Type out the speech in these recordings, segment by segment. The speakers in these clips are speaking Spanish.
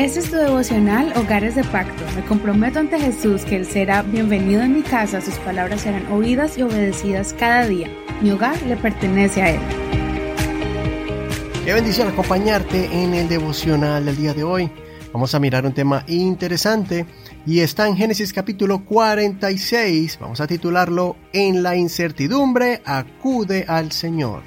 Este es tu devocional Hogares de Pacto. Me comprometo ante Jesús que Él será bienvenido en mi casa, sus palabras serán oídas y obedecidas cada día. Mi hogar le pertenece a Él. Qué bendición acompañarte en el devocional del día de hoy. Vamos a mirar un tema interesante y está en Génesis capítulo 46. Vamos a titularlo En la incertidumbre acude al Señor.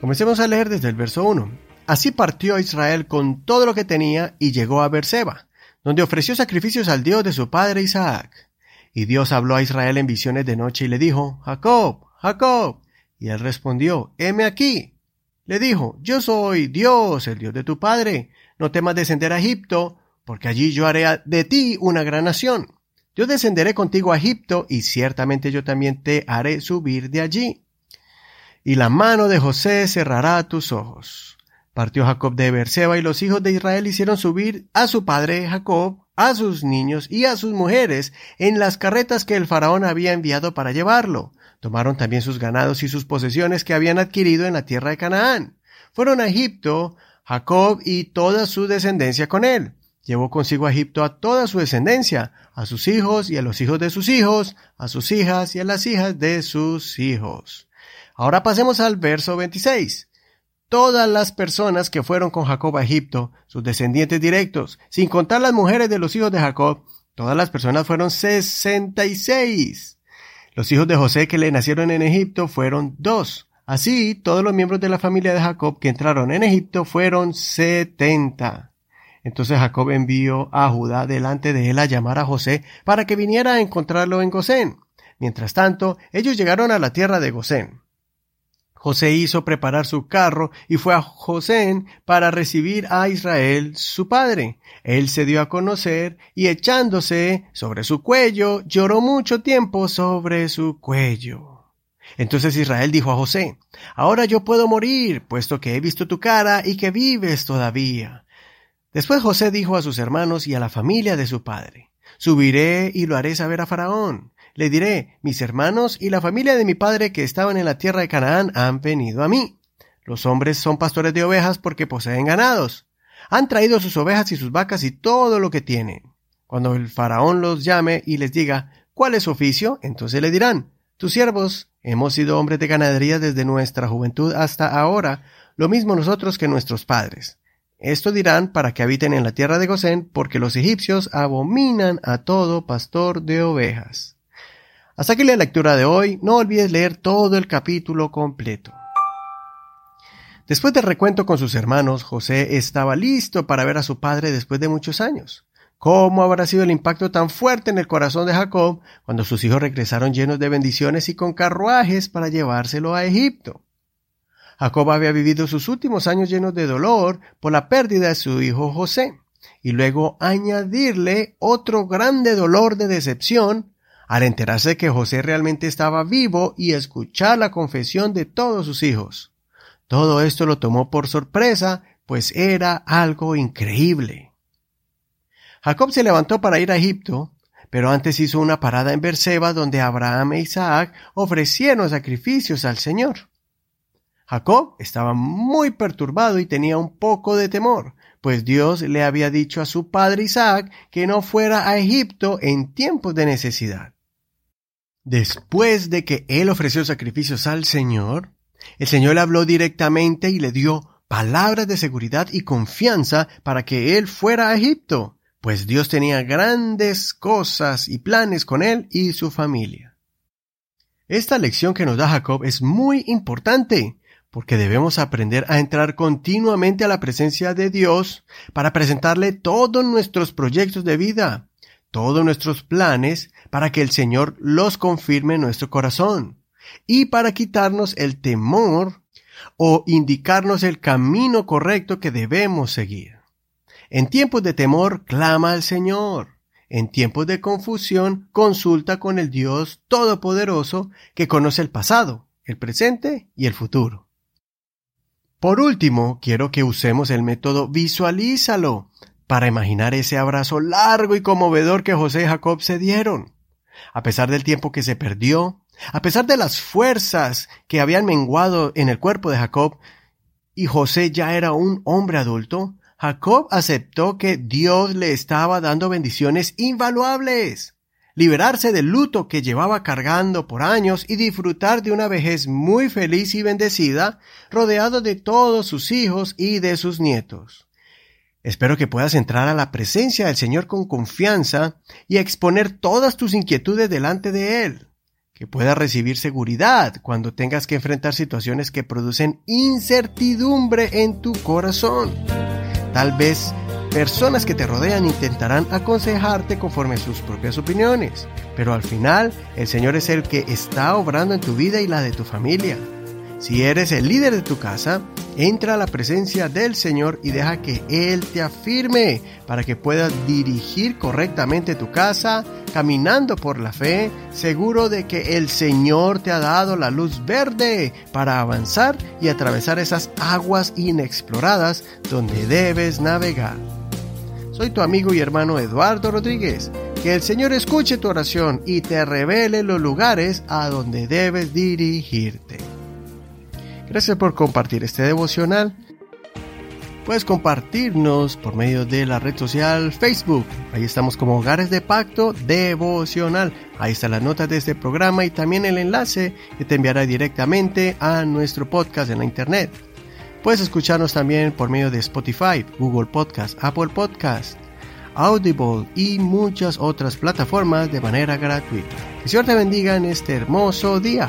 Comencemos a leer desde el verso 1. Así partió Israel con todo lo que tenía y llegó a Berseba, donde ofreció sacrificios al Dios de su padre Isaac. Y Dios habló a Israel en visiones de noche y le dijo, Jacob, Jacob. Y él respondió, heme aquí. Le dijo, yo soy Dios, el Dios de tu padre. No temas descender a Egipto, porque allí yo haré de ti una gran nación. Yo descenderé contigo a Egipto, y ciertamente yo también te haré subir de allí y la mano de José cerrará tus ojos. Partió Jacob de Berseba y los hijos de Israel hicieron subir a su padre Jacob, a sus niños y a sus mujeres en las carretas que el faraón había enviado para llevarlo. Tomaron también sus ganados y sus posesiones que habían adquirido en la tierra de Canaán. Fueron a Egipto, Jacob y toda su descendencia con él. Llevó consigo a Egipto a toda su descendencia, a sus hijos y a los hijos de sus hijos, a sus hijas y a las hijas de sus hijos. Ahora pasemos al verso 26. Todas las personas que fueron con Jacob a Egipto, sus descendientes directos, sin contar las mujeres de los hijos de Jacob, todas las personas fueron 66. Los hijos de José que le nacieron en Egipto fueron dos. Así, todos los miembros de la familia de Jacob que entraron en Egipto fueron setenta. Entonces Jacob envió a Judá delante de él a llamar a José para que viniera a encontrarlo en Gosén. Mientras tanto, ellos llegaron a la tierra de Gosén. José hizo preparar su carro y fue a José para recibir a Israel su padre. Él se dio a conocer y echándose sobre su cuello, lloró mucho tiempo sobre su cuello. Entonces Israel dijo a José, Ahora yo puedo morir, puesto que he visto tu cara y que vives todavía. Después José dijo a sus hermanos y a la familia de su padre, Subiré y lo haré saber a Faraón le diré, mis hermanos y la familia de mi padre que estaban en la tierra de Canaán han venido a mí. Los hombres son pastores de ovejas porque poseen ganados. Han traído sus ovejas y sus vacas y todo lo que tienen. Cuando el faraón los llame y les diga, ¿cuál es su oficio? Entonces le dirán, tus siervos hemos sido hombres de ganadería desde nuestra juventud hasta ahora, lo mismo nosotros que nuestros padres. Esto dirán para que habiten en la tierra de Gosén, porque los egipcios abominan a todo pastor de ovejas. Hasta aquí la lectura de hoy, no olvides leer todo el capítulo completo. Después del recuento con sus hermanos, José estaba listo para ver a su padre después de muchos años. ¿Cómo habrá sido el impacto tan fuerte en el corazón de Jacob cuando sus hijos regresaron llenos de bendiciones y con carruajes para llevárselo a Egipto? Jacob había vivido sus últimos años llenos de dolor por la pérdida de su hijo José, y luego añadirle otro grande dolor de decepción al enterarse que José realmente estaba vivo y escuchar la confesión de todos sus hijos. Todo esto lo tomó por sorpresa, pues era algo increíble. Jacob se levantó para ir a Egipto, pero antes hizo una parada en Berseba donde Abraham e Isaac ofrecieron sacrificios al Señor. Jacob estaba muy perturbado y tenía un poco de temor, pues Dios le había dicho a su padre Isaac que no fuera a Egipto en tiempos de necesidad. Después de que él ofreció sacrificios al Señor, el Señor le habló directamente y le dio palabras de seguridad y confianza para que él fuera a Egipto, pues Dios tenía grandes cosas y planes con él y su familia. Esta lección que nos da Jacob es muy importante, porque debemos aprender a entrar continuamente a la presencia de Dios para presentarle todos nuestros proyectos de vida, todos nuestros planes para que el Señor los confirme en nuestro corazón y para quitarnos el temor o indicarnos el camino correcto que debemos seguir. En tiempos de temor, clama al Señor. En tiempos de confusión, consulta con el Dios Todopoderoso que conoce el pasado, el presente y el futuro. Por último, quiero que usemos el método visualízalo para imaginar ese abrazo largo y conmovedor que José y Jacob se dieron. A pesar del tiempo que se perdió, a pesar de las fuerzas que habían menguado en el cuerpo de Jacob, y José ya era un hombre adulto, Jacob aceptó que Dios le estaba dando bendiciones invaluables. Liberarse del luto que llevaba cargando por años y disfrutar de una vejez muy feliz y bendecida, rodeado de todos sus hijos y de sus nietos. Espero que puedas entrar a la presencia del Señor con confianza y exponer todas tus inquietudes delante de Él, que puedas recibir seguridad cuando tengas que enfrentar situaciones que producen incertidumbre en tu corazón. Tal vez personas que te rodean intentarán aconsejarte conforme a sus propias opiniones, pero al final el Señor es el que está obrando en tu vida y la de tu familia. Si eres el líder de tu casa, entra a la presencia del Señor y deja que Él te afirme para que puedas dirigir correctamente tu casa, caminando por la fe, seguro de que el Señor te ha dado la luz verde para avanzar y atravesar esas aguas inexploradas donde debes navegar. Soy tu amigo y hermano Eduardo Rodríguez. Que el Señor escuche tu oración y te revele los lugares a donde debes dirigirte. Gracias por compartir este devocional. Puedes compartirnos por medio de la red social Facebook. Ahí estamos como Hogares de Pacto Devocional. Ahí está la nota de este programa y también el enlace que te enviará directamente a nuestro podcast en la internet. Puedes escucharnos también por medio de Spotify, Google Podcast, Apple Podcast, Audible y muchas otras plataformas de manera gratuita. Que Señor te bendiga en este hermoso día.